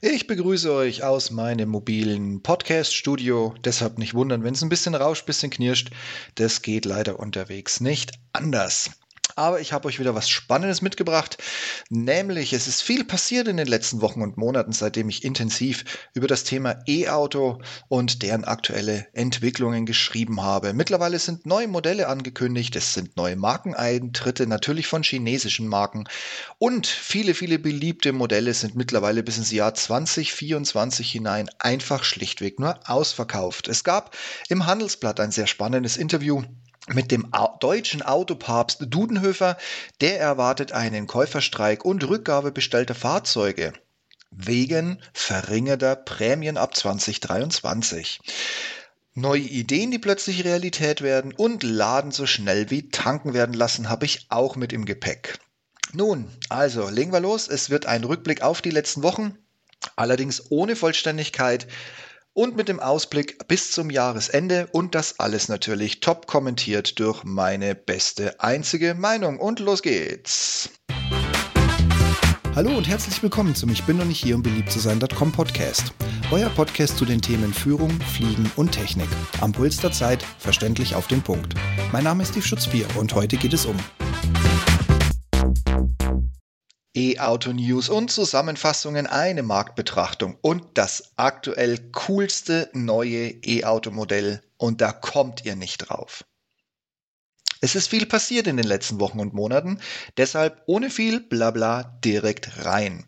Ich begrüße euch aus meinem mobilen Podcast-Studio. Deshalb nicht wundern, wenn es ein bisschen rauscht, ein bisschen knirscht. Das geht leider unterwegs nicht anders. Aber ich habe euch wieder was Spannendes mitgebracht, nämlich es ist viel passiert in den letzten Wochen und Monaten, seitdem ich intensiv über das Thema E-Auto und deren aktuelle Entwicklungen geschrieben habe. Mittlerweile sind neue Modelle angekündigt, es sind neue Markeneintritte, natürlich von chinesischen Marken und viele, viele beliebte Modelle sind mittlerweile bis ins Jahr 2024 hinein einfach schlichtweg nur ausverkauft. Es gab im Handelsblatt ein sehr spannendes Interview mit dem deutschen Autopapst Dudenhöfer, der erwartet einen Käuferstreik und Rückgabe bestellter Fahrzeuge wegen verringerter Prämien ab 2023. Neue Ideen, die plötzlich Realität werden und Laden so schnell wie tanken werden lassen, habe ich auch mit im Gepäck. Nun, also legen wir los. Es wird ein Rückblick auf die letzten Wochen, allerdings ohne Vollständigkeit und mit dem Ausblick bis zum Jahresende und das alles natürlich top kommentiert durch meine beste einzige Meinung. Und los geht's! Hallo und herzlich willkommen zum Ich bin noch nicht hier, um beliebt zu sein.com Podcast. Euer Podcast zu den Themen Führung, Fliegen und Technik. Am Puls der Zeit, verständlich auf den Punkt. Mein Name ist Steve Schutzbier und heute geht es um E-Auto-News und Zusammenfassungen, eine Marktbetrachtung und das aktuell coolste neue E-Auto-Modell und da kommt ihr nicht drauf. Es ist viel passiert in den letzten Wochen und Monaten, deshalb ohne viel Blabla direkt rein.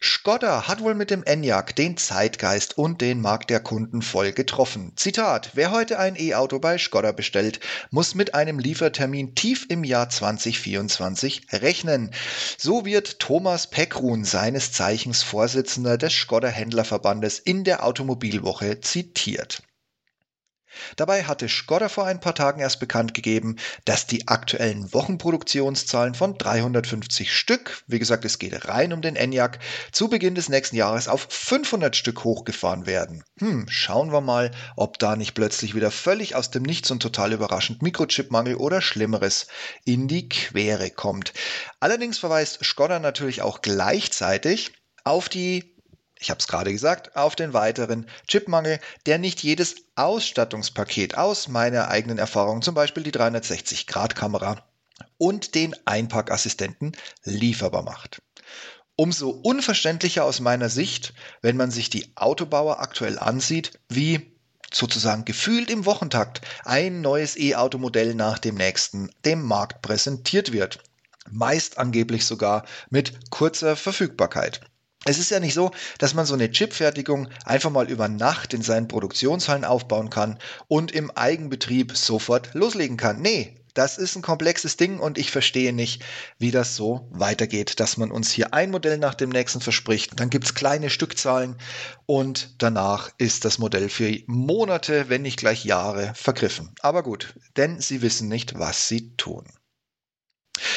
Skoda hat wohl mit dem Enyaq den Zeitgeist und den Markt der Kunden voll getroffen. Zitat: Wer heute ein E-Auto bei Skoda bestellt, muss mit einem Liefertermin tief im Jahr 2024 rechnen. So wird Thomas Peckrun, seines Zeichens Vorsitzender des Skoda Händlerverbandes, in der Automobilwoche zitiert. Dabei hatte Skoda vor ein paar Tagen erst bekannt gegeben, dass die aktuellen Wochenproduktionszahlen von 350 Stück, wie gesagt, es geht rein um den Enyaq, zu Beginn des nächsten Jahres auf 500 Stück hochgefahren werden. Hm, schauen wir mal, ob da nicht plötzlich wieder völlig aus dem Nichts und total überraschend Mikrochipmangel oder Schlimmeres in die Quere kommt. Allerdings verweist Skoda natürlich auch gleichzeitig auf die ich habe es gerade gesagt, auf den weiteren Chipmangel, der nicht jedes Ausstattungspaket aus meiner eigenen Erfahrung, zum Beispiel die 360-Grad-Kamera und den Einpackassistenten lieferbar macht. Umso unverständlicher aus meiner Sicht, wenn man sich die Autobauer aktuell ansieht, wie sozusagen gefühlt im Wochentakt ein neues E-Automodell nach dem nächsten dem Markt präsentiert wird. Meist angeblich sogar mit kurzer Verfügbarkeit. Es ist ja nicht so, dass man so eine Chipfertigung einfach mal über Nacht in seinen Produktionshallen aufbauen kann und im Eigenbetrieb sofort loslegen kann. Nee, das ist ein komplexes Ding und ich verstehe nicht, wie das so weitergeht, dass man uns hier ein Modell nach dem nächsten verspricht. Dann gibt es kleine Stückzahlen und danach ist das Modell für Monate, wenn nicht gleich Jahre vergriffen. Aber gut, denn sie wissen nicht, was sie tun.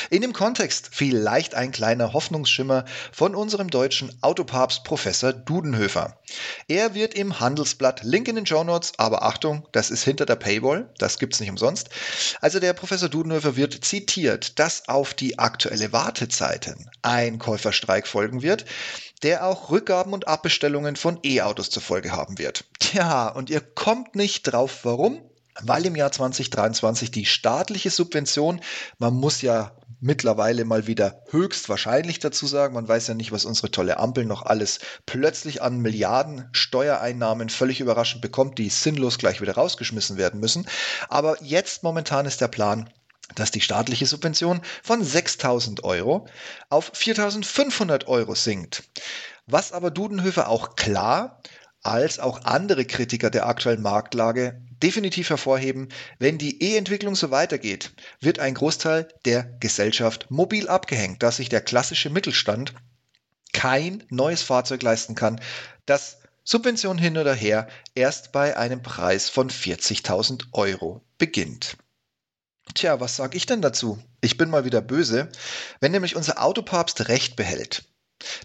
In dem Kontext vielleicht ein kleiner Hoffnungsschimmer von unserem deutschen Autopapst Professor Dudenhöfer. Er wird im Handelsblatt, Link in den Show Notes, aber Achtung, das ist hinter der Paywall, das gibt's nicht umsonst. Also der Professor Dudenhöfer wird zitiert, dass auf die aktuelle Wartezeiten ein Käuferstreik folgen wird, der auch Rückgaben und Abbestellungen von E-Autos zur Folge haben wird. Tja, und ihr kommt nicht drauf, warum? Weil im Jahr 2023 die staatliche Subvention, man muss ja mittlerweile mal wieder höchstwahrscheinlich dazu sagen, man weiß ja nicht, was unsere tolle Ampel noch alles plötzlich an Milliarden Steuereinnahmen völlig überraschend bekommt, die sinnlos gleich wieder rausgeschmissen werden müssen. Aber jetzt momentan ist der Plan, dass die staatliche Subvention von 6.000 Euro auf 4.500 Euro sinkt. Was aber Dudenhöfer auch klar als auch andere Kritiker der aktuellen Marktlage definitiv hervorheben, wenn die E-Entwicklung so weitergeht, wird ein Großteil der Gesellschaft mobil abgehängt, dass sich der klassische Mittelstand kein neues Fahrzeug leisten kann, das Subvention hin oder her erst bei einem Preis von 40.000 Euro beginnt. Tja, was sage ich denn dazu? Ich bin mal wieder böse, wenn nämlich unser Autopapst recht behält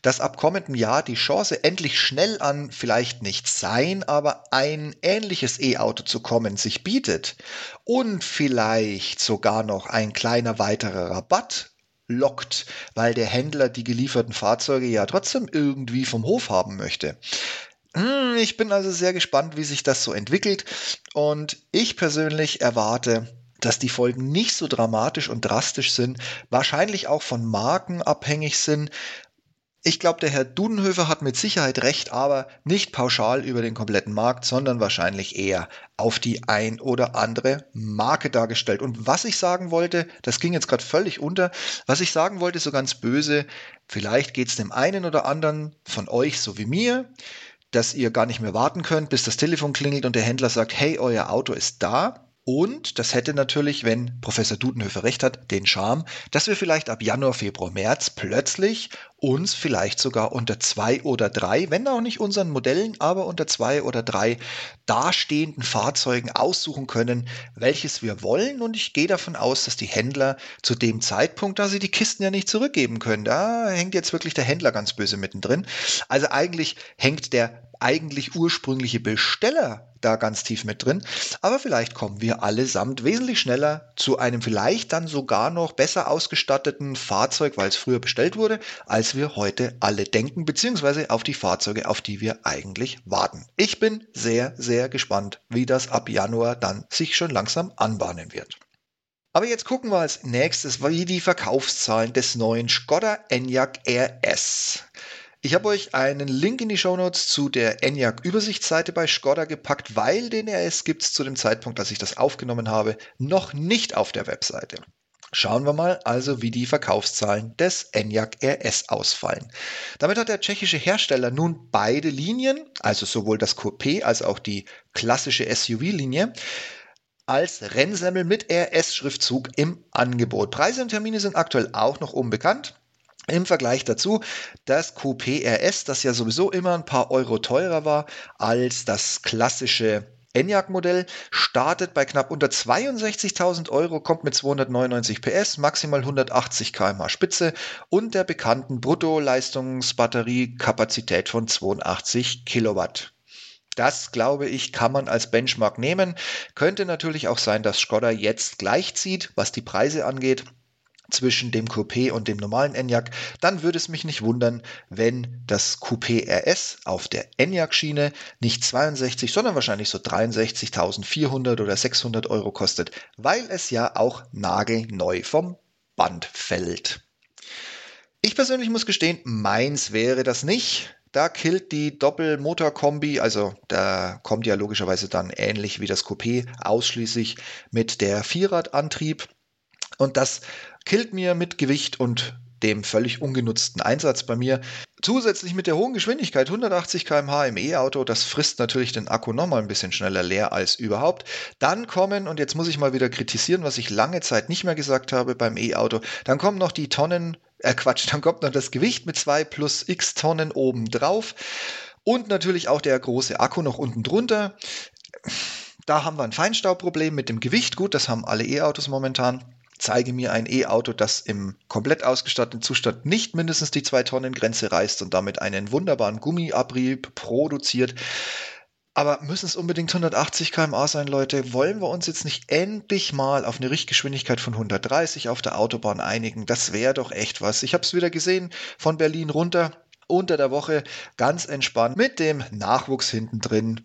dass ab kommendem Jahr die Chance endlich schnell an vielleicht nicht sein, aber ein ähnliches E-Auto zu kommen sich bietet und vielleicht sogar noch ein kleiner weiterer Rabatt lockt, weil der Händler die gelieferten Fahrzeuge ja trotzdem irgendwie vom Hof haben möchte. Hm, ich bin also sehr gespannt, wie sich das so entwickelt und ich persönlich erwarte, dass die Folgen nicht so dramatisch und drastisch sind, wahrscheinlich auch von Marken abhängig sind, ich glaube, der Herr Dudenhöfer hat mit Sicherheit recht, aber nicht pauschal über den kompletten Markt, sondern wahrscheinlich eher auf die ein oder andere Marke dargestellt. Und was ich sagen wollte, das ging jetzt gerade völlig unter, was ich sagen wollte, so ganz böse, vielleicht geht es dem einen oder anderen von euch so wie mir, dass ihr gar nicht mehr warten könnt, bis das Telefon klingelt und der Händler sagt, hey, euer Auto ist da. Und das hätte natürlich, wenn Professor Dudenhöfer recht hat, den Charme, dass wir vielleicht ab Januar, Februar, März plötzlich uns vielleicht sogar unter zwei oder drei, wenn auch nicht unseren Modellen, aber unter zwei oder drei dastehenden Fahrzeugen aussuchen können, welches wir wollen. Und ich gehe davon aus, dass die Händler zu dem Zeitpunkt, da sie die Kisten ja nicht zurückgeben können, da hängt jetzt wirklich der Händler ganz böse mittendrin. Also eigentlich hängt der eigentlich ursprüngliche Besteller da ganz tief mit drin. Aber vielleicht kommen wir allesamt wesentlich schneller zu einem vielleicht dann sogar noch besser ausgestatteten Fahrzeug, weil es früher bestellt wurde, als wir heute alle denken, beziehungsweise auf die Fahrzeuge, auf die wir eigentlich warten. Ich bin sehr, sehr gespannt, wie das ab Januar dann sich schon langsam anbahnen wird. Aber jetzt gucken wir als nächstes, wie die Verkaufszahlen des neuen Skoda Enyaq RS. Ich habe euch einen Link in die Shownotes zu der ENIAC-Übersichtsseite bei Skoda gepackt, weil den RS gibt es zu dem Zeitpunkt, als ich das aufgenommen habe, noch nicht auf der Webseite. Schauen wir mal also, wie die Verkaufszahlen des ENIAC RS ausfallen. Damit hat der tschechische Hersteller nun beide Linien, also sowohl das Coupé als auch die klassische SUV-Linie, als Rennsemmel mit RS-Schriftzug im Angebot. Preise und Termine sind aktuell auch noch unbekannt. Im Vergleich dazu, das Coupé RS, das ja sowieso immer ein paar Euro teurer war als das klassische Enyaq-Modell, startet bei knapp unter 62.000 Euro, kommt mit 299 PS, maximal 180 km/h Spitze und der bekannten Bruttoleistungsbatteriekapazität von 82 Kilowatt. Das, glaube ich, kann man als Benchmark nehmen. Könnte natürlich auch sein, dass Skoda jetzt gleichzieht, was die Preise angeht zwischen dem Coupé und dem normalen Enyaq, dann würde es mich nicht wundern, wenn das Coupé RS auf der Enyaq-Schiene nicht 62, sondern wahrscheinlich so 63.400 oder 600 Euro kostet, weil es ja auch nagelneu vom Band fällt. Ich persönlich muss gestehen, meins wäre das nicht. Da killt die Doppelmotor-Kombi, also da kommt ja logischerweise dann ähnlich wie das Coupé ausschließlich mit der Vierradantrieb. Und das killt mir mit Gewicht und dem völlig ungenutzten Einsatz bei mir. Zusätzlich mit der hohen Geschwindigkeit, 180 km/h im E-Auto, das frisst natürlich den Akku nochmal ein bisschen schneller leer als überhaupt. Dann kommen, und jetzt muss ich mal wieder kritisieren, was ich lange Zeit nicht mehr gesagt habe beim E-Auto, dann kommen noch die Tonnen, äh Quatsch, dann kommt noch das Gewicht mit zwei plus x Tonnen oben drauf und natürlich auch der große Akku noch unten drunter. Da haben wir ein Feinstaubproblem mit dem Gewicht. Gut, das haben alle E-Autos momentan zeige mir ein E-Auto, das im komplett ausgestatteten Zustand nicht mindestens die 2-Tonnen-Grenze reißt und damit einen wunderbaren Gummiabrieb produziert. Aber müssen es unbedingt 180 km/h sein, Leute? Wollen wir uns jetzt nicht endlich mal auf eine Richtgeschwindigkeit von 130 auf der Autobahn einigen? Das wäre doch echt was. Ich habe es wieder gesehen, von Berlin runter, unter der Woche, ganz entspannt, mit dem Nachwuchs hinten drin.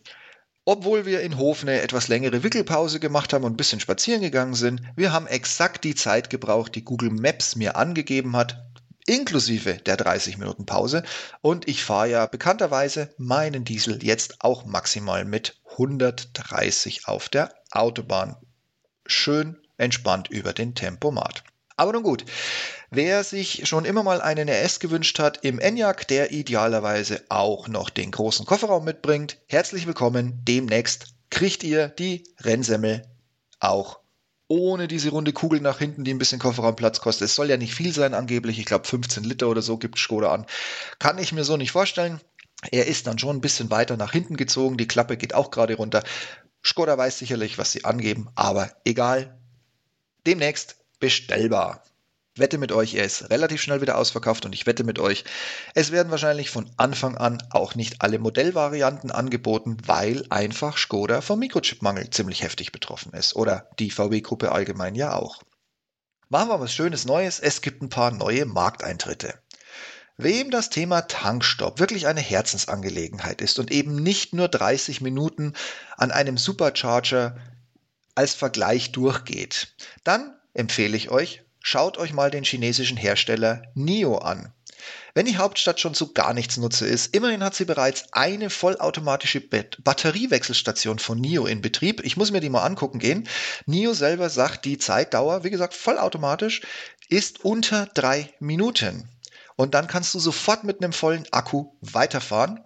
Obwohl wir in Hof eine etwas längere Wickelpause gemacht haben und ein bisschen spazieren gegangen sind, wir haben exakt die Zeit gebraucht, die Google Maps mir angegeben hat, inklusive der 30 Minuten Pause. Und ich fahre ja bekannterweise meinen Diesel jetzt auch maximal mit 130 auf der Autobahn. Schön entspannt über den Tempomat. Aber nun gut, wer sich schon immer mal einen RS gewünscht hat im Enyaq, der idealerweise auch noch den großen Kofferraum mitbringt, herzlich willkommen. Demnächst kriegt ihr die Rennsemmel auch ohne diese runde Kugel nach hinten, die ein bisschen Kofferraumplatz kostet. Es soll ja nicht viel sein, angeblich. Ich glaube 15 Liter oder so gibt Skoda an. Kann ich mir so nicht vorstellen. Er ist dann schon ein bisschen weiter nach hinten gezogen. Die Klappe geht auch gerade runter. Skoda weiß sicherlich, was sie angeben, aber egal. Demnächst bestellbar. Wette mit euch, er ist relativ schnell wieder ausverkauft und ich wette mit euch, es werden wahrscheinlich von Anfang an auch nicht alle Modellvarianten angeboten, weil einfach Skoda vom Mikrochipmangel ziemlich heftig betroffen ist oder die VW-Gruppe allgemein ja auch. Machen wir was Schönes Neues. Es gibt ein paar neue Markteintritte. Wem das Thema Tankstopp wirklich eine Herzensangelegenheit ist und eben nicht nur 30 Minuten an einem Supercharger als Vergleich durchgeht, dann empfehle ich euch, schaut euch mal den chinesischen Hersteller NIO an. Wenn die Hauptstadt schon so gar nichts nutze ist, immerhin hat sie bereits eine vollautomatische Batteriewechselstation von NIO in Betrieb. Ich muss mir die mal angucken gehen. NIO selber sagt, die Zeitdauer, wie gesagt, vollautomatisch, ist unter drei Minuten. Und dann kannst du sofort mit einem vollen Akku weiterfahren.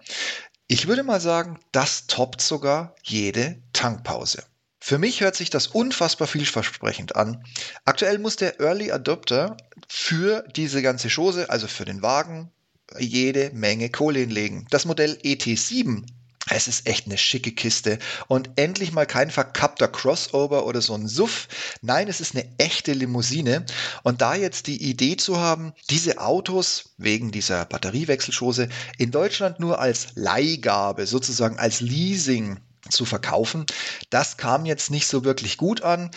Ich würde mal sagen, das toppt sogar jede Tankpause. Für mich hört sich das unfassbar vielversprechend an. Aktuell muss der Early Adopter für diese ganze Chose, also für den Wagen, jede Menge Kohle hinlegen. Das Modell ET7 es ist echt eine schicke Kiste und endlich mal kein verkappter Crossover oder so ein Suff. Nein, es ist eine echte Limousine. Und da jetzt die Idee zu haben, diese Autos wegen dieser Batteriewechselschose in Deutschland nur als Leihgabe, sozusagen als Leasing zu verkaufen. Das kam jetzt nicht so wirklich gut an.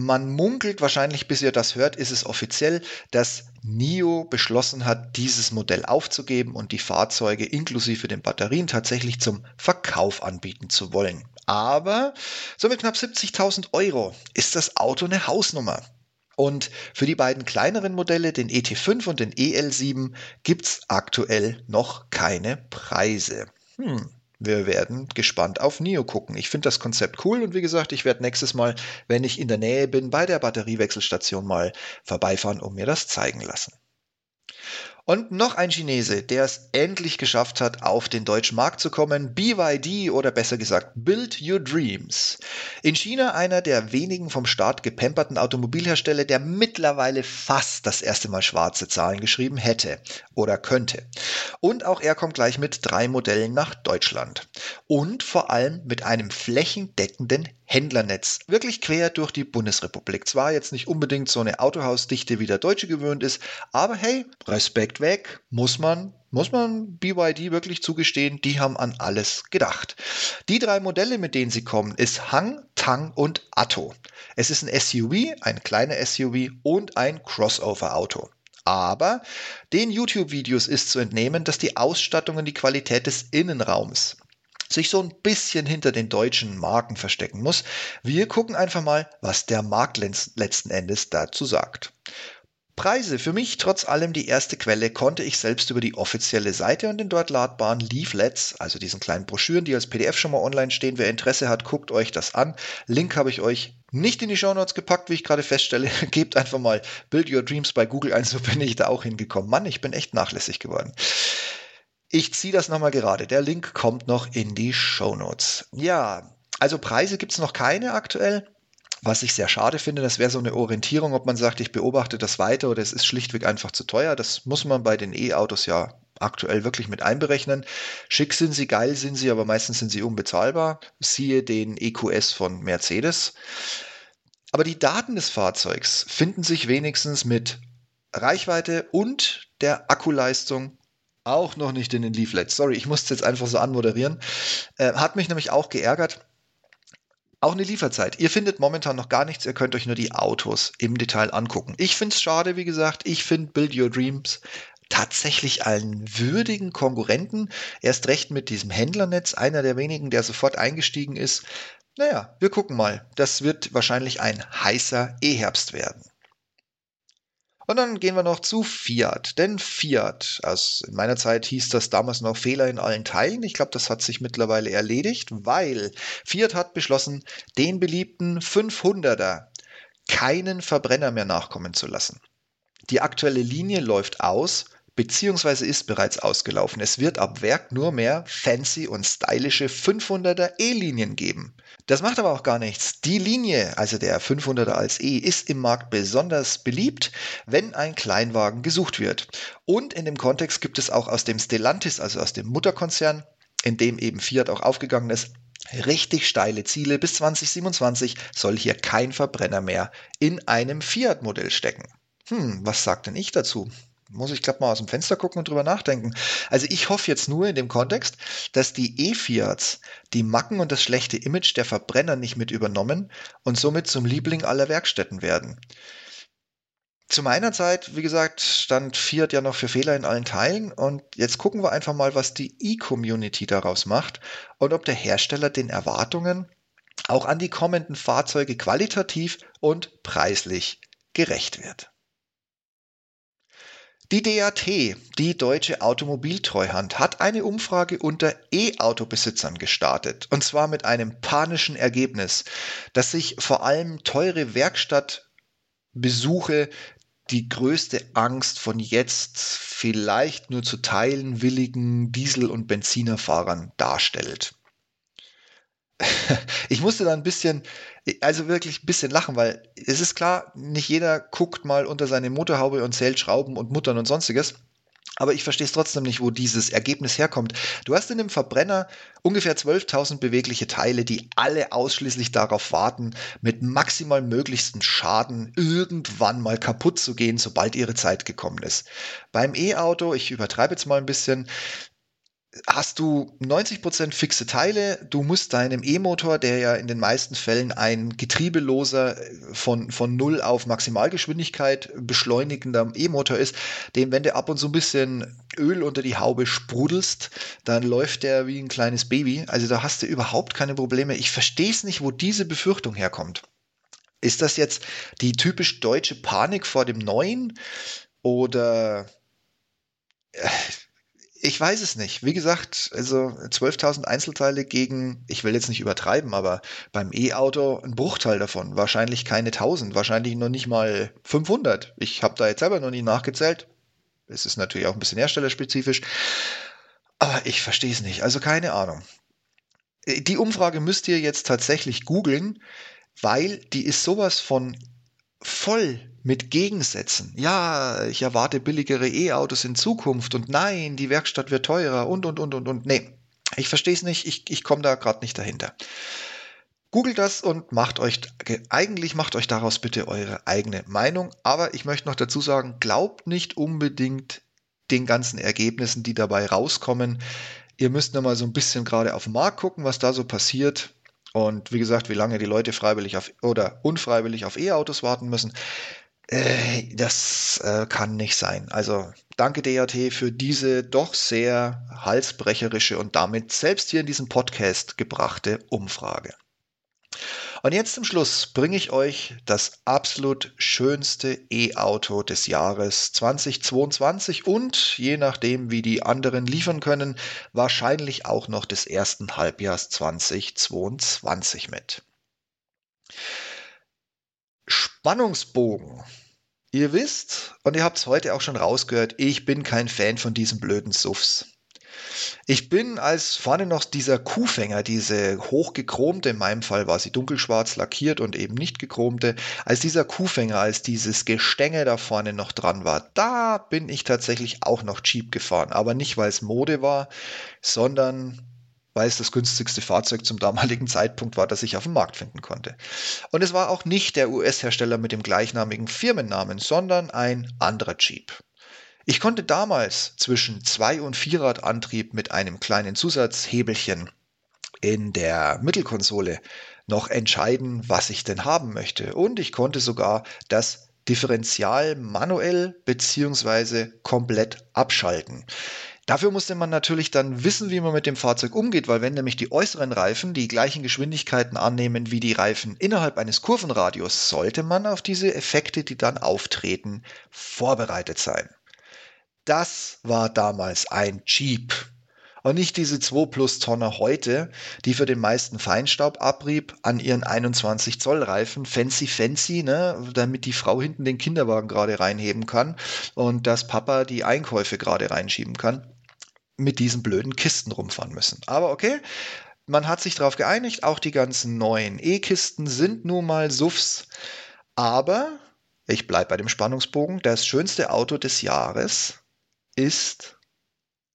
Man munkelt wahrscheinlich, bis ihr das hört, ist es offiziell, dass NIO beschlossen hat, dieses Modell aufzugeben und die Fahrzeuge inklusive den Batterien tatsächlich zum Verkauf anbieten zu wollen. Aber so mit knapp 70.000 Euro ist das Auto eine Hausnummer. Und für die beiden kleineren Modelle, den ET5 und den EL7, gibt es aktuell noch keine Preise. Hm. Wir werden gespannt auf NIO gucken. Ich finde das Konzept cool und wie gesagt, ich werde nächstes Mal, wenn ich in der Nähe bin, bei der Batteriewechselstation mal vorbeifahren und mir das zeigen lassen. Und noch ein Chinese, der es endlich geschafft hat, auf den deutschen Markt zu kommen, BYD oder besser gesagt Build Your Dreams. In China einer der wenigen vom Staat gepemperten Automobilhersteller, der mittlerweile fast das erste Mal schwarze Zahlen geschrieben hätte oder könnte. Und auch er kommt gleich mit drei Modellen nach Deutschland. Und vor allem mit einem flächendeckenden Händlernetz. Wirklich quer durch die Bundesrepublik. Zwar jetzt nicht unbedingt so eine Autohausdichte wie der Deutsche gewöhnt ist, aber hey, Respekt weg, muss man muss man BYD wirklich zugestehen, die haben an alles gedacht. Die drei Modelle, mit denen sie kommen, ist Hang, Tang und Atto. Es ist ein SUV, ein kleiner SUV und ein Crossover-Auto. Aber den YouTube-Videos ist zu entnehmen, dass die Ausstattung und die Qualität des Innenraums sich so ein bisschen hinter den deutschen Marken verstecken muss. Wir gucken einfach mal, was der Markt letzten Endes dazu sagt. Preise. Für mich trotz allem die erste Quelle konnte ich selbst über die offizielle Seite und den dort ladbaren Leaflets, also diesen kleinen Broschüren, die als PDF schon mal online stehen. Wer Interesse hat, guckt euch das an. Link habe ich euch nicht in die Show Notes gepackt, wie ich gerade feststelle. Gebt einfach mal Build Your Dreams bei Google ein, so bin ich da auch hingekommen. Mann, ich bin echt nachlässig geworden. Ich ziehe das nochmal gerade. Der Link kommt noch in die Show Notes. Ja, also Preise gibt es noch keine aktuell. Was ich sehr schade finde, das wäre so eine Orientierung, ob man sagt, ich beobachte das weiter oder es ist schlichtweg einfach zu teuer. Das muss man bei den E-Autos ja aktuell wirklich mit einberechnen. Schick sind sie, geil sind sie, aber meistens sind sie unbezahlbar. Siehe den EQS von Mercedes. Aber die Daten des Fahrzeugs finden sich wenigstens mit Reichweite und der Akkuleistung auch noch nicht in den Leaflets. Sorry, ich musste jetzt einfach so anmoderieren. Äh, hat mich nämlich auch geärgert. Auch eine Lieferzeit. Ihr findet momentan noch gar nichts, ihr könnt euch nur die Autos im Detail angucken. Ich finde es schade, wie gesagt. Ich finde Build Your Dreams tatsächlich einen würdigen Konkurrenten. Erst recht mit diesem Händlernetz, einer der wenigen, der sofort eingestiegen ist. Naja, wir gucken mal. Das wird wahrscheinlich ein heißer E-Herbst werden. Und dann gehen wir noch zu Fiat. Denn Fiat, also in meiner Zeit hieß das damals noch Fehler in allen Teilen. Ich glaube, das hat sich mittlerweile erledigt, weil Fiat hat beschlossen, den beliebten 500er keinen Verbrenner mehr nachkommen zu lassen. Die aktuelle Linie läuft aus beziehungsweise ist bereits ausgelaufen. Es wird ab Werk nur mehr fancy und stylische 500er E-Linien geben. Das macht aber auch gar nichts. Die Linie, also der 500er als E, ist im Markt besonders beliebt, wenn ein Kleinwagen gesucht wird. Und in dem Kontext gibt es auch aus dem Stellantis, also aus dem Mutterkonzern, in dem eben Fiat auch aufgegangen ist, richtig steile Ziele. Bis 2027 soll hier kein Verbrenner mehr in einem Fiat-Modell stecken. Hm, was sagt denn ich dazu? Muss ich glaube mal aus dem Fenster gucken und drüber nachdenken. Also ich hoffe jetzt nur in dem Kontext, dass die E-Fiats die Macken und das schlechte Image der Verbrenner nicht mit übernommen und somit zum Liebling aller Werkstätten werden. zu meiner Zeit, wie gesagt, stand Fiat ja noch für Fehler in allen Teilen und jetzt gucken wir einfach mal, was die E-Community daraus macht und ob der Hersteller den Erwartungen auch an die kommenden Fahrzeuge qualitativ und preislich gerecht wird. Die DAT, die Deutsche Automobiltreuhand, hat eine Umfrage unter E-Auto-Besitzern gestartet. Und zwar mit einem panischen Ergebnis, dass sich vor allem teure Werkstattbesuche die größte Angst von jetzt vielleicht nur zu teilen willigen Diesel- und Benzinerfahrern darstellt. ich musste da ein bisschen, also wirklich ein bisschen lachen, weil es ist klar, nicht jeder guckt mal unter seine Motorhaube und zählt Schrauben und Muttern und sonstiges. Aber ich verstehe es trotzdem nicht, wo dieses Ergebnis herkommt. Du hast in dem Verbrenner ungefähr 12.000 bewegliche Teile, die alle ausschließlich darauf warten, mit maximal möglichstem Schaden irgendwann mal kaputt zu gehen, sobald ihre Zeit gekommen ist. Beim E-Auto, ich übertreibe jetzt mal ein bisschen, hast du 90% fixe Teile. Du musst deinem E-Motor, der ja in den meisten Fällen ein getriebeloser äh, von, von Null auf Maximalgeschwindigkeit beschleunigender E-Motor ist, dem, wenn du ab und zu ein bisschen Öl unter die Haube sprudelst, dann läuft der wie ein kleines Baby. Also da hast du überhaupt keine Probleme. Ich verstehe es nicht, wo diese Befürchtung herkommt. Ist das jetzt die typisch deutsche Panik vor dem Neuen? Oder äh, ich weiß es nicht. Wie gesagt, also 12.000 Einzelteile gegen, ich will jetzt nicht übertreiben, aber beim E-Auto ein Bruchteil davon. Wahrscheinlich keine 1000, wahrscheinlich noch nicht mal 500. Ich habe da jetzt selber noch nie nachgezählt. Es ist natürlich auch ein bisschen herstellerspezifisch. Aber ich verstehe es nicht. Also keine Ahnung. Die Umfrage müsst ihr jetzt tatsächlich googeln, weil die ist sowas von voll mit Gegensätzen. Ja, ich erwarte billigere E-Autos in Zukunft und nein, die Werkstatt wird teurer und, und, und, und, und. Nee, ich verstehe es nicht, ich, ich komme da gerade nicht dahinter. Googelt das und macht euch, eigentlich macht euch daraus bitte eure eigene Meinung. Aber ich möchte noch dazu sagen, glaubt nicht unbedingt den ganzen Ergebnissen, die dabei rauskommen. Ihr müsst nur mal so ein bisschen gerade auf den Markt gucken, was da so passiert. Und wie gesagt, wie lange die Leute freiwillig auf oder unfreiwillig auf E-Autos warten müssen, äh, das äh, kann nicht sein. Also danke DAT für diese doch sehr halsbrecherische und damit selbst hier in diesem Podcast gebrachte Umfrage. Und jetzt zum Schluss bringe ich euch das absolut schönste E-Auto des Jahres 2022 und je nachdem, wie die anderen liefern können, wahrscheinlich auch noch des ersten Halbjahres 2022 mit. Spannungsbogen. Ihr wisst, und ihr habt es heute auch schon rausgehört, ich bin kein Fan von diesen blöden Suffs. Ich bin als vorne noch dieser Kuhfänger, diese hochgechromte, in meinem Fall war sie dunkelschwarz lackiert und eben nicht gechromte, als dieser Kuhfänger, als dieses Gestänge da vorne noch dran war, da bin ich tatsächlich auch noch Jeep gefahren. Aber nicht, weil es Mode war, sondern weil es das günstigste Fahrzeug zum damaligen Zeitpunkt war, das ich auf dem Markt finden konnte. Und es war auch nicht der US-Hersteller mit dem gleichnamigen Firmennamen, sondern ein anderer Jeep. Ich konnte damals zwischen Zwei- und Vierradantrieb mit einem kleinen Zusatzhebelchen in der Mittelkonsole noch entscheiden, was ich denn haben möchte. Und ich konnte sogar das Differential manuell bzw. komplett abschalten. Dafür musste man natürlich dann wissen, wie man mit dem Fahrzeug umgeht, weil wenn nämlich die äußeren Reifen die gleichen Geschwindigkeiten annehmen wie die Reifen innerhalb eines Kurvenradius, sollte man auf diese Effekte, die dann auftreten, vorbereitet sein. Das war damals ein Jeep. Und nicht diese 2 Plus Tonner heute, die für den meisten Feinstaubabrieb an ihren 21 Zoll Reifen fancy fancy, ne, damit die Frau hinten den Kinderwagen gerade reinheben kann und das Papa die Einkäufe gerade reinschieben kann, mit diesen blöden Kisten rumfahren müssen. Aber okay, man hat sich darauf geeinigt, auch die ganzen neuen E-Kisten sind nun mal Suffs. Aber, ich bleibe bei dem Spannungsbogen, das schönste Auto des Jahres ist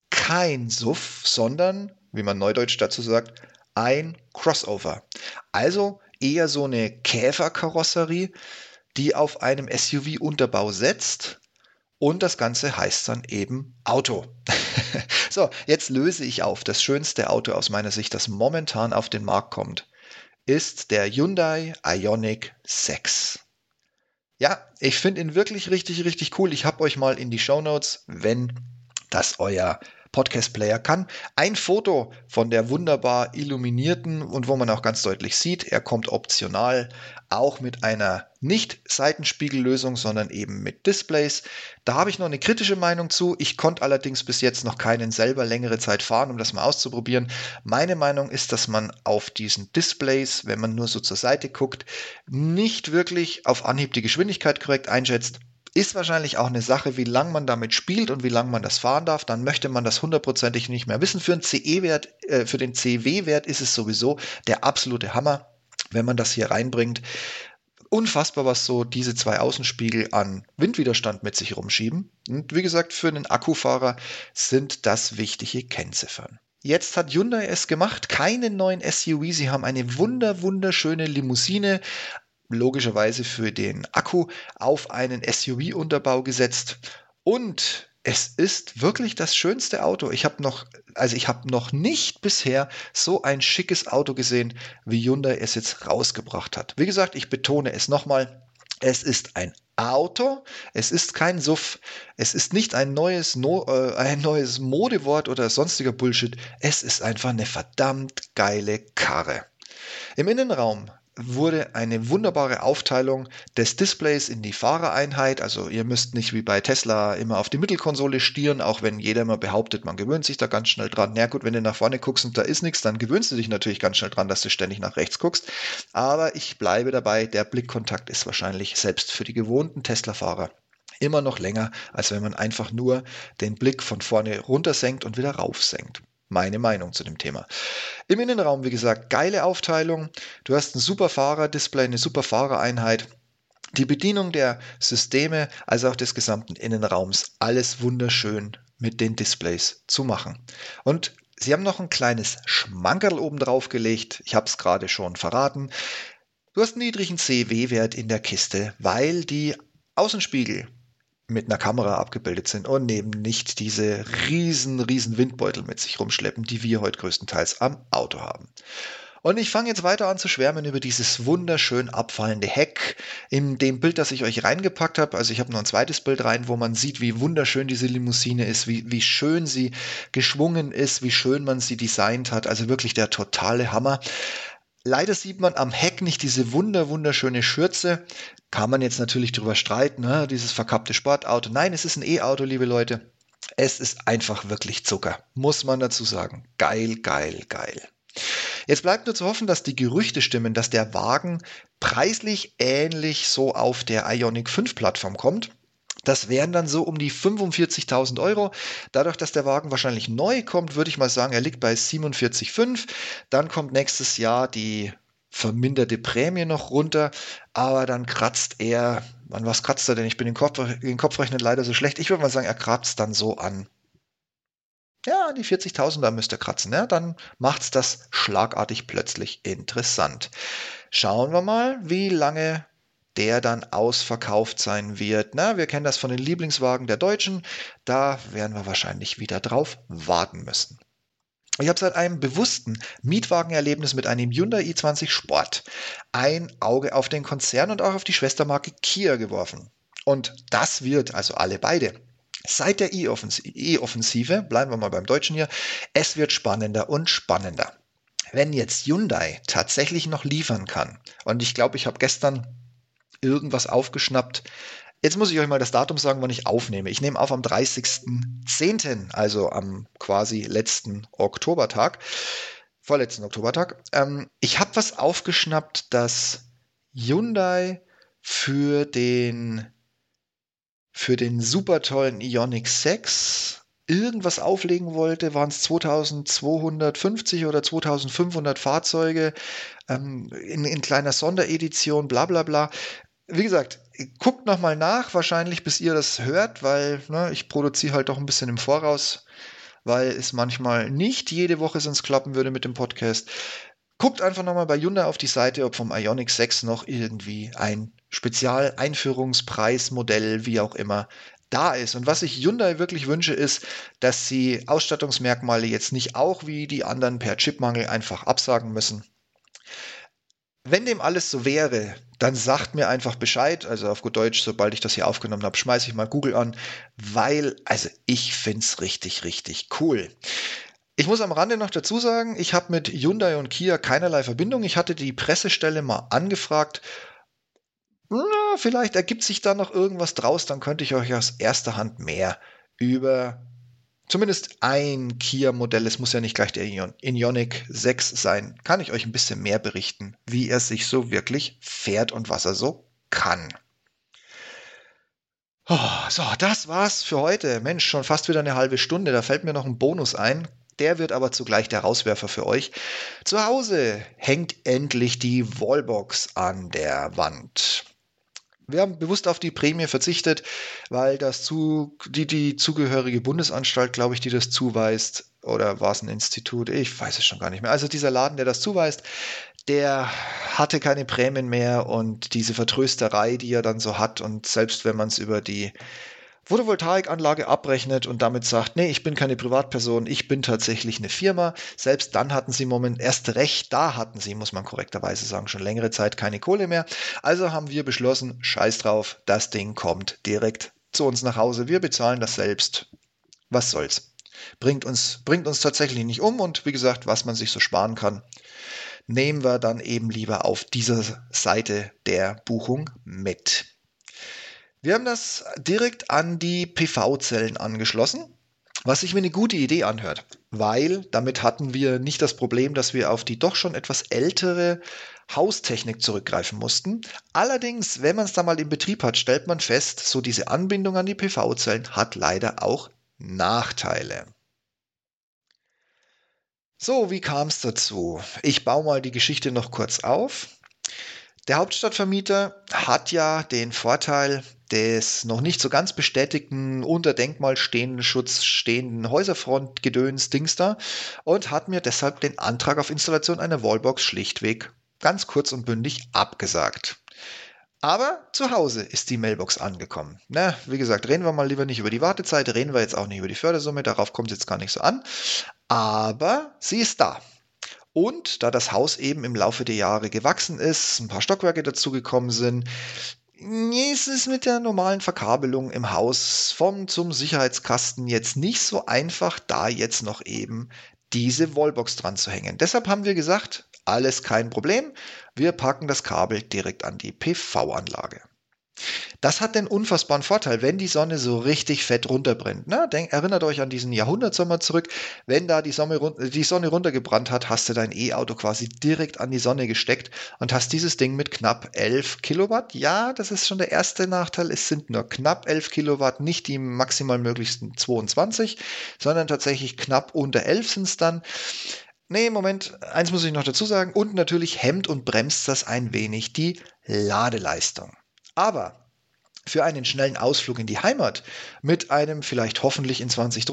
kein Suff, sondern, wie man neudeutsch dazu sagt, ein Crossover. Also eher so eine Käferkarosserie, die auf einem SUV-Unterbau setzt. Und das Ganze heißt dann eben Auto. so, jetzt löse ich auf. Das schönste Auto aus meiner Sicht, das momentan auf den Markt kommt, ist der Hyundai Ioniq 6. Ja, ich finde ihn wirklich richtig, richtig cool. Ich habe euch mal in die Show Notes, wenn das euer Podcast-Player kann. Ein Foto von der wunderbar illuminierten und wo man auch ganz deutlich sieht, er kommt optional auch mit einer nicht Seitenspiegellösung, sondern eben mit Displays. Da habe ich noch eine kritische Meinung zu. Ich konnte allerdings bis jetzt noch keinen selber längere Zeit fahren, um das mal auszuprobieren. Meine Meinung ist, dass man auf diesen Displays, wenn man nur so zur Seite guckt, nicht wirklich auf Anhieb die Geschwindigkeit korrekt einschätzt. Ist wahrscheinlich auch eine Sache, wie lange man damit spielt und wie lange man das fahren darf. Dann möchte man das hundertprozentig nicht mehr wissen. Für, CE-Wert, äh, für den CW-Wert ist es sowieso der absolute Hammer, wenn man das hier reinbringt. Unfassbar, was so diese zwei Außenspiegel an Windwiderstand mit sich rumschieben. Und wie gesagt, für einen Akkufahrer sind das wichtige Kennziffern. Jetzt hat Hyundai es gemacht, keinen neuen SUV. Sie haben eine wunder, wunderschöne Limousine logischerweise für den Akku auf einen SUV-Unterbau gesetzt und es ist wirklich das schönste Auto. Ich habe noch, also ich habe noch nicht bisher so ein schickes Auto gesehen, wie Hyundai es jetzt rausgebracht hat. Wie gesagt, ich betone es nochmal. Es ist ein Auto, es ist kein Suff, es ist nicht ein neues, no, äh, ein neues Modewort oder sonstiger Bullshit. Es ist einfach eine verdammt geile Karre. Im Innenraum wurde eine wunderbare Aufteilung des Displays in die Fahrereinheit. Also ihr müsst nicht wie bei Tesla immer auf die Mittelkonsole stieren, auch wenn jeder immer behauptet, man gewöhnt sich da ganz schnell dran. Na gut, wenn du nach vorne guckst und da ist nichts, dann gewöhnst du dich natürlich ganz schnell dran, dass du ständig nach rechts guckst. Aber ich bleibe dabei, der Blickkontakt ist wahrscheinlich selbst für die gewohnten Tesla-Fahrer immer noch länger, als wenn man einfach nur den Blick von vorne runter senkt und wieder rauf senkt meine Meinung zu dem Thema. Im Innenraum, wie gesagt, geile Aufteilung. Du hast ein super Fahrerdisplay, eine super Fahrereinheit. Die Bedienung der Systeme, also auch des gesamten Innenraums, alles wunderschön mit den Displays zu machen. Und sie haben noch ein kleines Schmankerl oben drauf gelegt. Ich habe es gerade schon verraten. Du hast einen niedrigen CW-Wert in der Kiste, weil die Außenspiegel mit einer Kamera abgebildet sind und neben nicht diese riesen, riesen Windbeutel mit sich rumschleppen, die wir heute größtenteils am Auto haben. Und ich fange jetzt weiter an zu schwärmen über dieses wunderschön abfallende Heck. In dem Bild, das ich euch reingepackt habe, also ich habe noch ein zweites Bild rein, wo man sieht, wie wunderschön diese Limousine ist, wie, wie schön sie geschwungen ist, wie schön man sie designt hat. Also wirklich der totale Hammer. Leider sieht man am Heck nicht diese wunder, wunderschöne Schürze. Kann man jetzt natürlich drüber streiten, ne? dieses verkappte Sportauto. Nein, es ist ein E-Auto, liebe Leute. Es ist einfach wirklich Zucker, muss man dazu sagen. Geil, geil, geil. Jetzt bleibt nur zu hoffen, dass die Gerüchte stimmen, dass der Wagen preislich ähnlich so auf der Ionic 5 Plattform kommt. Das wären dann so um die 45.000 Euro. Dadurch, dass der Wagen wahrscheinlich neu kommt, würde ich mal sagen, er liegt bei 47,5. Dann kommt nächstes Jahr die verminderte Prämie noch runter, aber dann kratzt er, an was kratzt er denn? Ich bin den, Kopf, den Kopfrechnen leider so schlecht. Ich würde mal sagen, er kratzt dann so an. Ja, die 40.000 da müsste kratzen. Ja, dann macht's das schlagartig plötzlich interessant. Schauen wir mal, wie lange der dann ausverkauft sein wird. Na, wir kennen das von den Lieblingswagen der Deutschen. Da werden wir wahrscheinlich wieder drauf warten müssen. Ich habe seit einem bewussten Mietwagenerlebnis mit einem Hyundai i20 Sport ein Auge auf den Konzern und auch auf die Schwestermarke Kia geworfen. Und das wird, also alle beide, seit der E-Offensive, bleiben wir mal beim Deutschen hier, es wird spannender und spannender. Wenn jetzt Hyundai tatsächlich noch liefern kann, und ich glaube, ich habe gestern irgendwas aufgeschnappt. Jetzt muss ich euch mal das Datum sagen, wann ich aufnehme. Ich nehme auf am 30.10., also am quasi letzten Oktobertag, vorletzten Oktobertag. Ähm, ich habe was aufgeschnappt, dass Hyundai für den für den super tollen Ioniq 6 irgendwas auflegen wollte, waren es 2250 oder 2500 Fahrzeuge ähm, in, in kleiner Sonderedition, bla bla bla wie gesagt, guckt nochmal nach, wahrscheinlich bis ihr das hört, weil ne, ich produziere halt doch ein bisschen im Voraus, weil es manchmal nicht jede Woche sonst klappen würde mit dem Podcast. Guckt einfach nochmal bei Hyundai auf die Seite, ob vom Ionic 6 noch irgendwie ein Spezial-Einführungspreismodell, wie auch immer, da ist. Und was ich Hyundai wirklich wünsche, ist, dass sie Ausstattungsmerkmale jetzt nicht auch wie die anderen per Chipmangel einfach absagen müssen, Wenn dem alles so wäre, dann sagt mir einfach Bescheid. Also auf gut Deutsch, sobald ich das hier aufgenommen habe, schmeiße ich mal Google an, weil, also ich finde es richtig, richtig cool. Ich muss am Rande noch dazu sagen, ich habe mit Hyundai und Kia keinerlei Verbindung. Ich hatte die Pressestelle mal angefragt. Na, vielleicht ergibt sich da noch irgendwas draus, dann könnte ich euch aus erster Hand mehr über zumindest ein Kia-Modell, es muss ja nicht gleich der Ionic 6 sein, kann ich euch ein bisschen mehr berichten, wie er sich so wirklich fährt und was er so kann. Oh, so, das war's für heute. Mensch, schon fast wieder eine halbe Stunde. Da fällt mir noch ein Bonus ein. Der wird aber zugleich der Rauswerfer für euch. Zu Hause hängt endlich die Wallbox an der Wand. Wir haben bewusst auf die Prämie verzichtet, weil das zu, die, die zugehörige Bundesanstalt, glaube ich, die das zuweist, oder war es ein Institut? Ich weiß es schon gar nicht mehr. Also dieser Laden, der das zuweist, der hatte keine Prämien mehr und diese Vertrösterei, die er dann so hat und selbst wenn man es über die Photovoltaikanlage abrechnet und damit sagt, nee, ich bin keine Privatperson, ich bin tatsächlich eine Firma. Selbst dann hatten sie moment erst recht, da hatten sie, muss man korrekterweise sagen, schon längere Zeit keine Kohle mehr. Also haben wir beschlossen, scheiß drauf, das Ding kommt direkt zu uns nach Hause. Wir bezahlen das selbst. Was soll's? Bringt uns, bringt uns tatsächlich nicht um und wie gesagt, was man sich so sparen kann, nehmen wir dann eben lieber auf dieser Seite der Buchung mit. Wir haben das direkt an die PV-Zellen angeschlossen, was sich wie eine gute Idee anhört, weil damit hatten wir nicht das Problem, dass wir auf die doch schon etwas ältere Haustechnik zurückgreifen mussten. Allerdings, wenn man es da mal in Betrieb hat, stellt man fest, so diese Anbindung an die PV-Zellen hat leider auch Nachteile. So, wie kam es dazu? Ich baue mal die Geschichte noch kurz auf. Der Hauptstadtvermieter hat ja den Vorteil des noch nicht so ganz bestätigten unter Denkmal stehenden Schutz stehenden Häuserfrontgedöns Dings da und hat mir deshalb den Antrag auf Installation einer Wallbox schlichtweg ganz kurz und bündig abgesagt. Aber zu Hause ist die Mailbox angekommen. Na, wie gesagt, reden wir mal lieber nicht über die Wartezeit, reden wir jetzt auch nicht über die Fördersumme, darauf kommt es jetzt gar nicht so an. Aber sie ist da. Und da das Haus eben im Laufe der Jahre gewachsen ist, ein paar Stockwerke dazugekommen sind, ist es mit der normalen Verkabelung im Haus vom zum Sicherheitskasten jetzt nicht so einfach, da jetzt noch eben diese Wallbox dran zu hängen. Deshalb haben wir gesagt, alles kein Problem, wir packen das Kabel direkt an die PV-Anlage. Das hat den unfassbaren Vorteil, wenn die Sonne so richtig fett runterbrennt. Ne? Denk, erinnert euch an diesen Jahrhundertsommer zurück. Wenn da die Sonne, die Sonne runtergebrannt hat, hast du dein E-Auto quasi direkt an die Sonne gesteckt und hast dieses Ding mit knapp 11 Kilowatt. Ja, das ist schon der erste Nachteil. Es sind nur knapp 11 Kilowatt, nicht die maximal möglichsten 22, sondern tatsächlich knapp unter 11 sind es dann. Nee, Moment, eins muss ich noch dazu sagen. Und natürlich hemmt und bremst das ein wenig die Ladeleistung. Aber für einen schnellen Ausflug in die Heimat mit einem vielleicht hoffentlich in 20,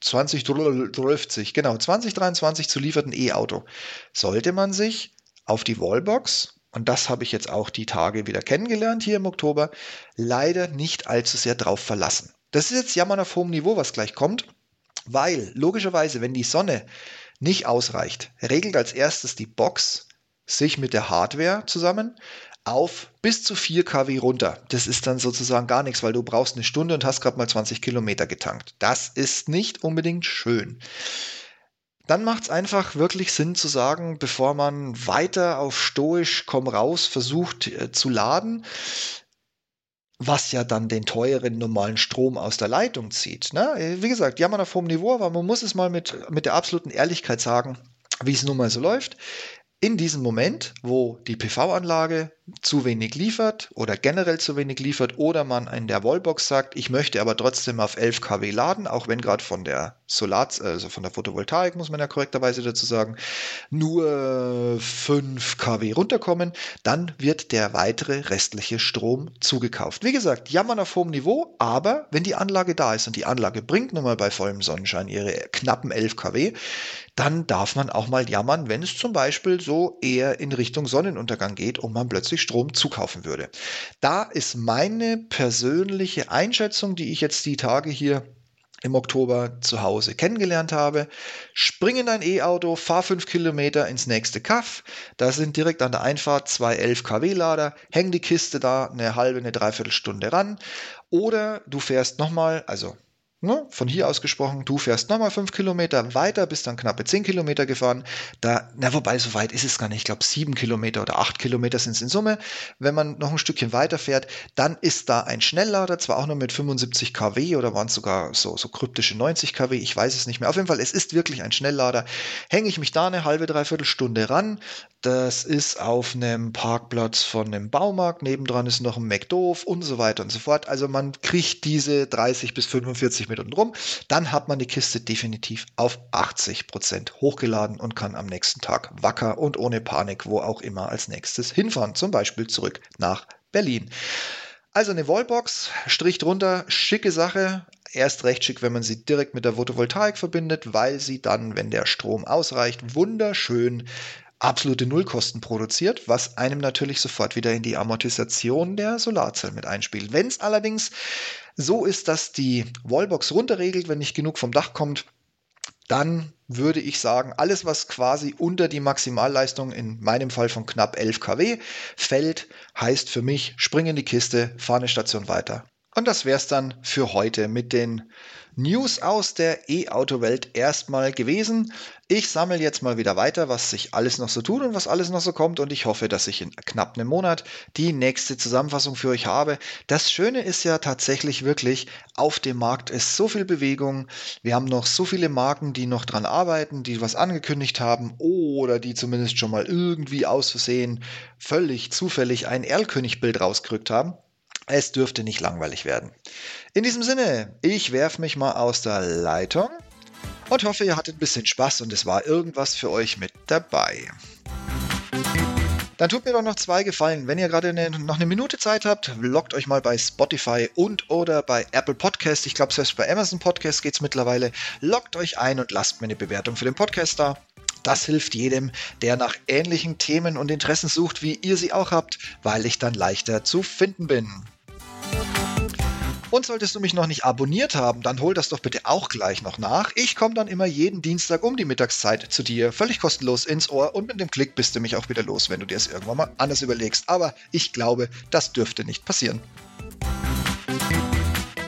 2030, genau, 2023 zu lieferten E-Auto, sollte man sich auf die Wallbox, und das habe ich jetzt auch die Tage wieder kennengelernt hier im Oktober, leider nicht allzu sehr drauf verlassen. Das ist jetzt Jammern auf hohem Niveau, was gleich kommt, weil logischerweise, wenn die Sonne nicht ausreicht, regelt als erstes die Box sich mit der Hardware zusammen, auf bis zu 4 kW runter. Das ist dann sozusagen gar nichts, weil du brauchst eine Stunde und hast gerade mal 20 Kilometer getankt. Das ist nicht unbedingt schön. Dann macht es einfach wirklich Sinn zu sagen, bevor man weiter auf stoisch komm raus versucht äh, zu laden, was ja dann den teuren normalen Strom aus der Leitung zieht. Ne? Wie gesagt, jammern auf hohem Niveau, aber man muss es mal mit, mit der absoluten Ehrlichkeit sagen, wie es nun mal so läuft in diesem Moment, wo die PV-Anlage zu wenig liefert oder generell zu wenig liefert oder man in der Wallbox sagt, ich möchte aber trotzdem auf 11 kW laden, auch wenn gerade von der Solar, also von der Photovoltaik, muss man ja korrekterweise dazu sagen, nur 5 kW runterkommen, dann wird der weitere restliche Strom zugekauft. Wie gesagt, jammern auf hohem Niveau, aber wenn die Anlage da ist und die Anlage bringt nun mal bei vollem Sonnenschein ihre knappen 11 kW, dann darf man auch mal jammern, wenn es zum Beispiel so eher in Richtung Sonnenuntergang geht und man plötzlich Strom zukaufen würde. Da ist meine persönliche Einschätzung, die ich jetzt die Tage hier im Oktober zu Hause kennengelernt habe. Spring in dein E-Auto, fahr fünf Kilometer ins nächste Kaff. Da sind direkt an der Einfahrt zwei 11 kW-Lader. Häng die Kiste da eine halbe, eine Dreiviertelstunde ran. Oder du fährst nochmal, also Ne? Von hier aus gesprochen, du fährst nochmal fünf Kilometer weiter, bist dann knappe zehn Kilometer gefahren. Da, na, wobei, so weit ist es gar nicht. Ich glaube, sieben Kilometer oder acht Kilometer sind es in Summe. Wenn man noch ein Stückchen weiter fährt, dann ist da ein Schnelllader, zwar auch nur mit 75 kW oder waren es sogar so, so kryptische 90 kW, ich weiß es nicht mehr. Auf jeden Fall, es ist wirklich ein Schnelllader. Hänge ich mich da eine halbe, dreiviertel Stunde ran. Das ist auf einem Parkplatz von einem Baumarkt. Nebendran ist noch ein McDoof und so weiter und so fort. Also man kriegt diese 30 bis 45 Minuten mit unten rum. Dann hat man die Kiste definitiv auf 80 Prozent hochgeladen und kann am nächsten Tag wacker und ohne Panik wo auch immer als nächstes hinfahren. Zum Beispiel zurück nach Berlin. Also eine Wallbox, Strich drunter, schicke Sache. Erst recht schick, wenn man sie direkt mit der Photovoltaik verbindet, weil sie dann, wenn der Strom ausreicht, wunderschön absolute Nullkosten produziert, was einem natürlich sofort wieder in die Amortisation der Solarzellen mit einspielt. Wenn es allerdings so ist, dass die Wallbox runterregelt, wenn nicht genug vom Dach kommt, dann würde ich sagen, alles, was quasi unter die Maximalleistung, in meinem Fall von knapp 11 kW, fällt, heißt für mich, spring in die Kiste, fahr eine Station weiter. Und das wäre es dann für heute mit den News aus der E-Auto-Welt erstmal gewesen. Ich sammle jetzt mal wieder weiter, was sich alles noch so tut und was alles noch so kommt und ich hoffe, dass ich in knapp einem Monat die nächste Zusammenfassung für euch habe. Das Schöne ist ja tatsächlich wirklich, auf dem Markt ist so viel Bewegung. Wir haben noch so viele Marken, die noch dran arbeiten, die was angekündigt haben oder die zumindest schon mal irgendwie aus Versehen völlig zufällig ein Erlkönig-Bild rausgerückt haben. Es dürfte nicht langweilig werden. In diesem Sinne, ich werfe mich mal aus der Leitung und hoffe, ihr hattet ein bisschen Spaß und es war irgendwas für euch mit dabei. Dann tut mir doch noch zwei Gefallen. Wenn ihr gerade eine, noch eine Minute Zeit habt, loggt euch mal bei Spotify und oder bei Apple Podcast. Ich glaube, selbst bei Amazon Podcast geht es mittlerweile. Loggt euch ein und lasst mir eine Bewertung für den Podcast da. Das hilft jedem, der nach ähnlichen Themen und Interessen sucht, wie ihr sie auch habt, weil ich dann leichter zu finden bin. Und solltest du mich noch nicht abonniert haben, dann hol das doch bitte auch gleich noch nach. Ich komme dann immer jeden Dienstag um die Mittagszeit zu dir, völlig kostenlos ins Ohr und mit dem Klick bist du mich auch wieder los, wenn du dir es irgendwann mal anders überlegst. Aber ich glaube, das dürfte nicht passieren.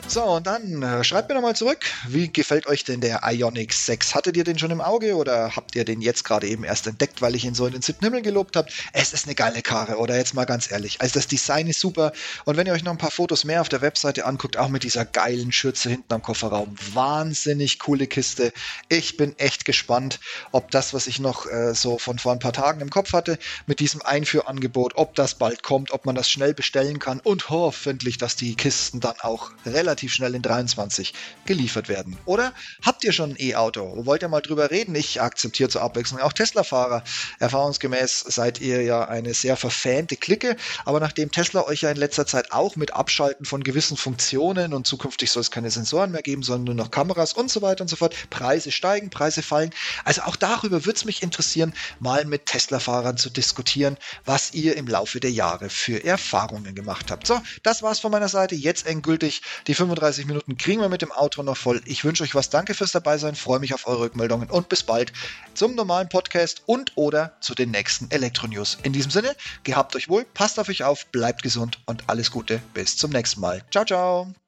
So, und dann äh, schreibt mir nochmal zurück, wie gefällt euch denn der Ionic 6? Hattet ihr den schon im Auge oder habt ihr den jetzt gerade eben erst entdeckt, weil ich ihn so in den siebten Himmel gelobt habe? Es ist eine geile Karre, oder jetzt mal ganz ehrlich. Also das Design ist super und wenn ihr euch noch ein paar Fotos mehr auf der Webseite anguckt, auch mit dieser geilen Schürze hinten am Kofferraum, wahnsinnig coole Kiste. Ich bin echt gespannt, ob das, was ich noch äh, so von vor ein paar Tagen im Kopf hatte, mit diesem Einführangebot, ob das bald kommt, ob man das schnell bestellen kann und hoffentlich, dass die Kisten dann auch relativ relativ schnell in 23 geliefert werden. Oder habt ihr schon ein E-Auto? Wollt ihr mal drüber reden? Ich akzeptiere zur Abwechslung auch Tesla-Fahrer. Erfahrungsgemäß seid ihr ja eine sehr verfähnte Clique, aber nachdem Tesla euch ja in letzter Zeit auch mit Abschalten von gewissen Funktionen und zukünftig soll es keine Sensoren mehr geben, sondern nur noch Kameras und so weiter und so fort, Preise steigen, Preise fallen. Also auch darüber würde es mich interessieren, mal mit Tesla-Fahrern zu diskutieren, was ihr im Laufe der Jahre für Erfahrungen gemacht habt. So, das war's von meiner Seite. Jetzt endgültig die 35 Minuten kriegen wir mit dem Outro noch voll. Ich wünsche euch was. Danke fürs dabei sein. Freue mich auf eure Rückmeldungen und bis bald zum normalen Podcast und oder zu den nächsten Elektro-News. In diesem Sinne, gehabt euch wohl, passt auf euch auf, bleibt gesund und alles Gute. Bis zum nächsten Mal. Ciao, ciao.